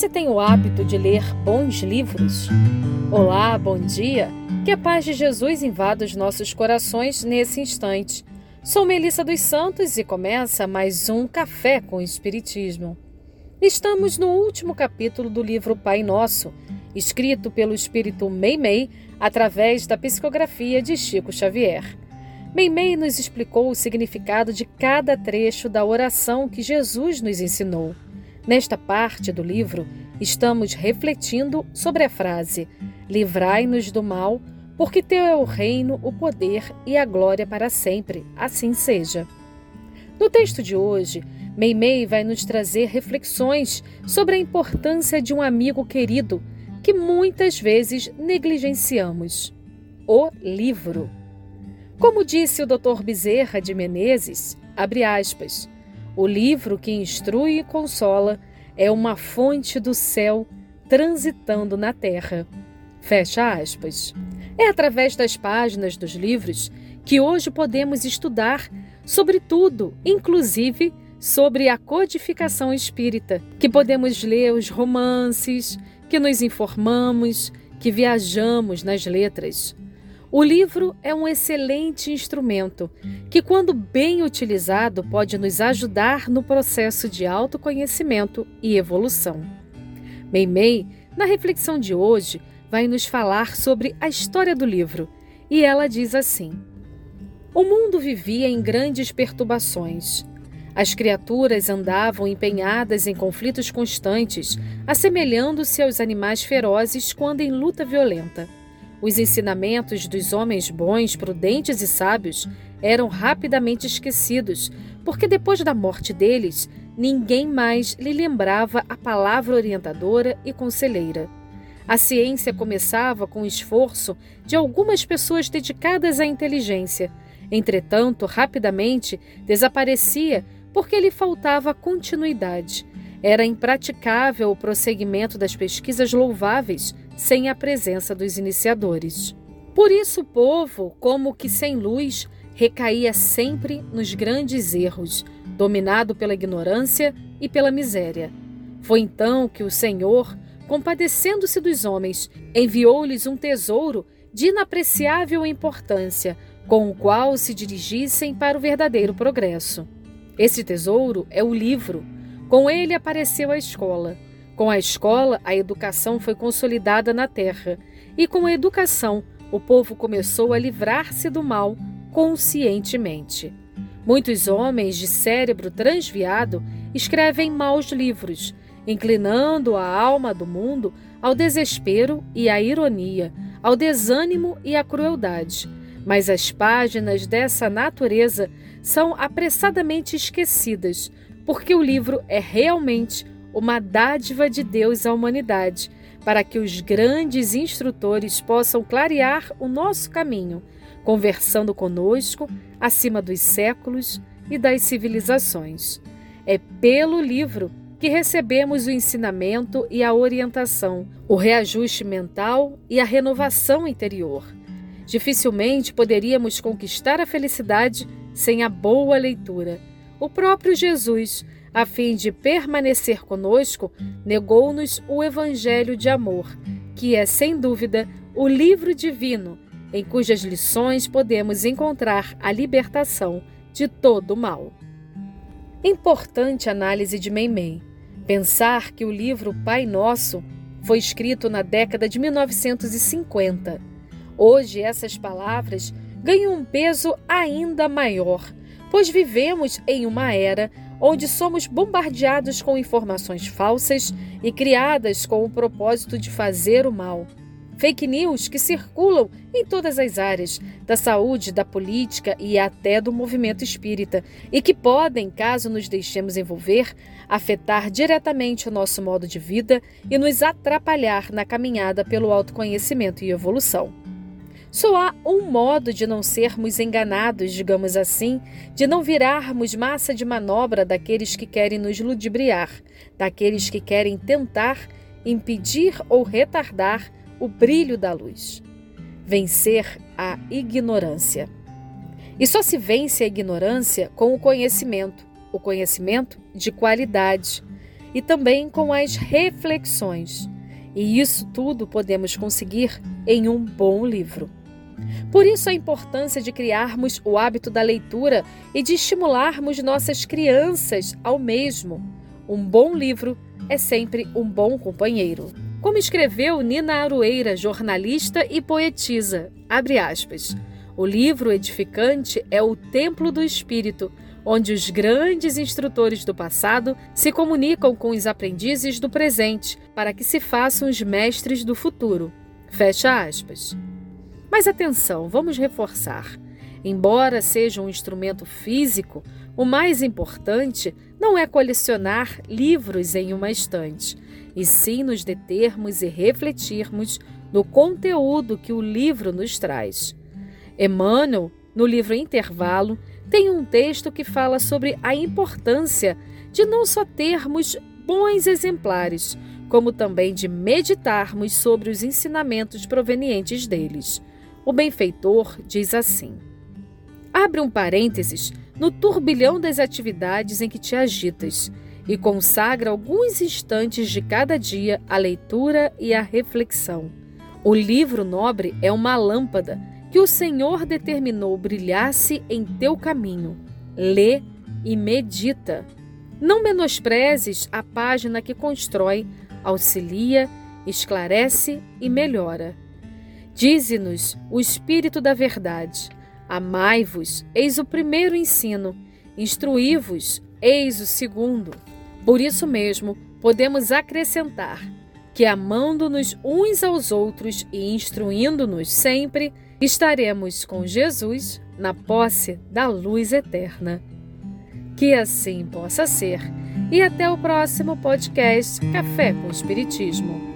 Você tem o hábito de ler bons livros? Olá, bom dia. Que a paz de Jesus invada os nossos corações nesse instante. Sou Melissa dos Santos e começa mais um Café com Espiritismo. Estamos no último capítulo do livro Pai Nosso, escrito pelo espírito Meimei através da psicografia de Chico Xavier. Meimei nos explicou o significado de cada trecho da oração que Jesus nos ensinou. Nesta parte do livro, estamos refletindo sobre a frase: Livrai-nos do mal, porque teu é o reino, o poder e a glória para sempre. Assim seja. No texto de hoje, Meimei vai nos trazer reflexões sobre a importância de um amigo querido que muitas vezes negligenciamos: o livro. Como disse o Dr. Bezerra de Menezes, abre aspas, o livro que instrui e consola é uma fonte do céu transitando na terra. Fecha aspas. É através das páginas dos livros que hoje podemos estudar sobre tudo, inclusive sobre a codificação espírita, que podemos ler os romances, que nos informamos, que viajamos nas letras. O livro é um excelente instrumento que, quando bem utilizado, pode nos ajudar no processo de autoconhecimento e evolução. Meimei, na reflexão de hoje, vai nos falar sobre a história do livro e ela diz assim: O mundo vivia em grandes perturbações. As criaturas andavam empenhadas em conflitos constantes, assemelhando-se aos animais ferozes quando em luta violenta. Os ensinamentos dos homens bons, prudentes e sábios eram rapidamente esquecidos, porque depois da morte deles, ninguém mais lhe lembrava a palavra orientadora e conselheira. A ciência começava com o esforço de algumas pessoas dedicadas à inteligência. Entretanto, rapidamente desaparecia porque lhe faltava continuidade. Era impraticável o prosseguimento das pesquisas louváveis sem a presença dos iniciadores. Por isso, o povo, como que sem luz, recaía sempre nos grandes erros, dominado pela ignorância e pela miséria. Foi então que o Senhor, compadecendo-se dos homens, enviou-lhes um tesouro de inapreciável importância, com o qual se dirigissem para o verdadeiro progresso. Esse tesouro é o livro. Com ele apareceu a escola. Com a escola, a educação foi consolidada na terra, e com a educação, o povo começou a livrar-se do mal conscientemente. Muitos homens de cérebro transviado escrevem maus livros, inclinando a alma do mundo ao desespero e à ironia, ao desânimo e à crueldade. Mas as páginas dessa natureza são apressadamente esquecidas, porque o livro é realmente uma dádiva de Deus à humanidade, para que os grandes instrutores possam clarear o nosso caminho, conversando conosco acima dos séculos e das civilizações. É pelo livro que recebemos o ensinamento e a orientação, o reajuste mental e a renovação interior. Dificilmente poderíamos conquistar a felicidade sem a boa leitura. O próprio Jesus a fim de permanecer conosco, negou-nos o Evangelho de amor, que é, sem dúvida, o livro divino em cujas lições podemos encontrar a libertação de todo o mal. Importante análise de Meimei. Pensar que o livro Pai Nosso foi escrito na década de 1950. Hoje essas palavras ganham um peso ainda maior, pois vivemos em uma era onde somos bombardeados com informações falsas e criadas com o propósito de fazer o mal. Fake news que circulam em todas as áreas, da saúde, da política e até do movimento espírita, e que podem, caso nos deixemos envolver, afetar diretamente o nosso modo de vida e nos atrapalhar na caminhada pelo autoconhecimento e evolução. Só há um modo de não sermos enganados, digamos assim, de não virarmos massa de manobra daqueles que querem nos ludibriar, daqueles que querem tentar impedir ou retardar o brilho da luz. Vencer a ignorância. E só se vence a ignorância com o conhecimento, o conhecimento de qualidade. e também com as reflexões. E isso tudo podemos conseguir em um bom livro. Por isso, a importância de criarmos o hábito da leitura e de estimularmos nossas crianças ao mesmo. Um bom livro é sempre um bom companheiro. Como escreveu Nina Aroeira, jornalista e poetisa, aspas, o livro edificante é o templo do espírito, onde os grandes instrutores do passado se comunicam com os aprendizes do presente para que se façam os mestres do futuro. Fecha aspas. Mas atenção, vamos reforçar. Embora seja um instrumento físico, o mais importante não é colecionar livros em uma estante, e sim nos determos e refletirmos no conteúdo que o livro nos traz. Emmanuel, no livro Intervalo, tem um texto que fala sobre a importância de não só termos bons exemplares, como também de meditarmos sobre os ensinamentos provenientes deles. O benfeitor diz assim: Abre um parênteses no turbilhão das atividades em que te agitas e consagra alguns instantes de cada dia à leitura e à reflexão. O livro nobre é uma lâmpada que o Senhor determinou brilhasse em teu caminho. Lê e medita. Não menosprezes a página que constrói, auxilia, esclarece e melhora. Dize-nos o Espírito da Verdade. Amai-vos, eis o primeiro ensino. Instruí-vos, eis o segundo. Por isso mesmo, podemos acrescentar que, amando-nos uns aos outros e instruindo-nos sempre, estaremos com Jesus na posse da luz eterna. Que assim possa ser. E até o próximo podcast Café com Espiritismo.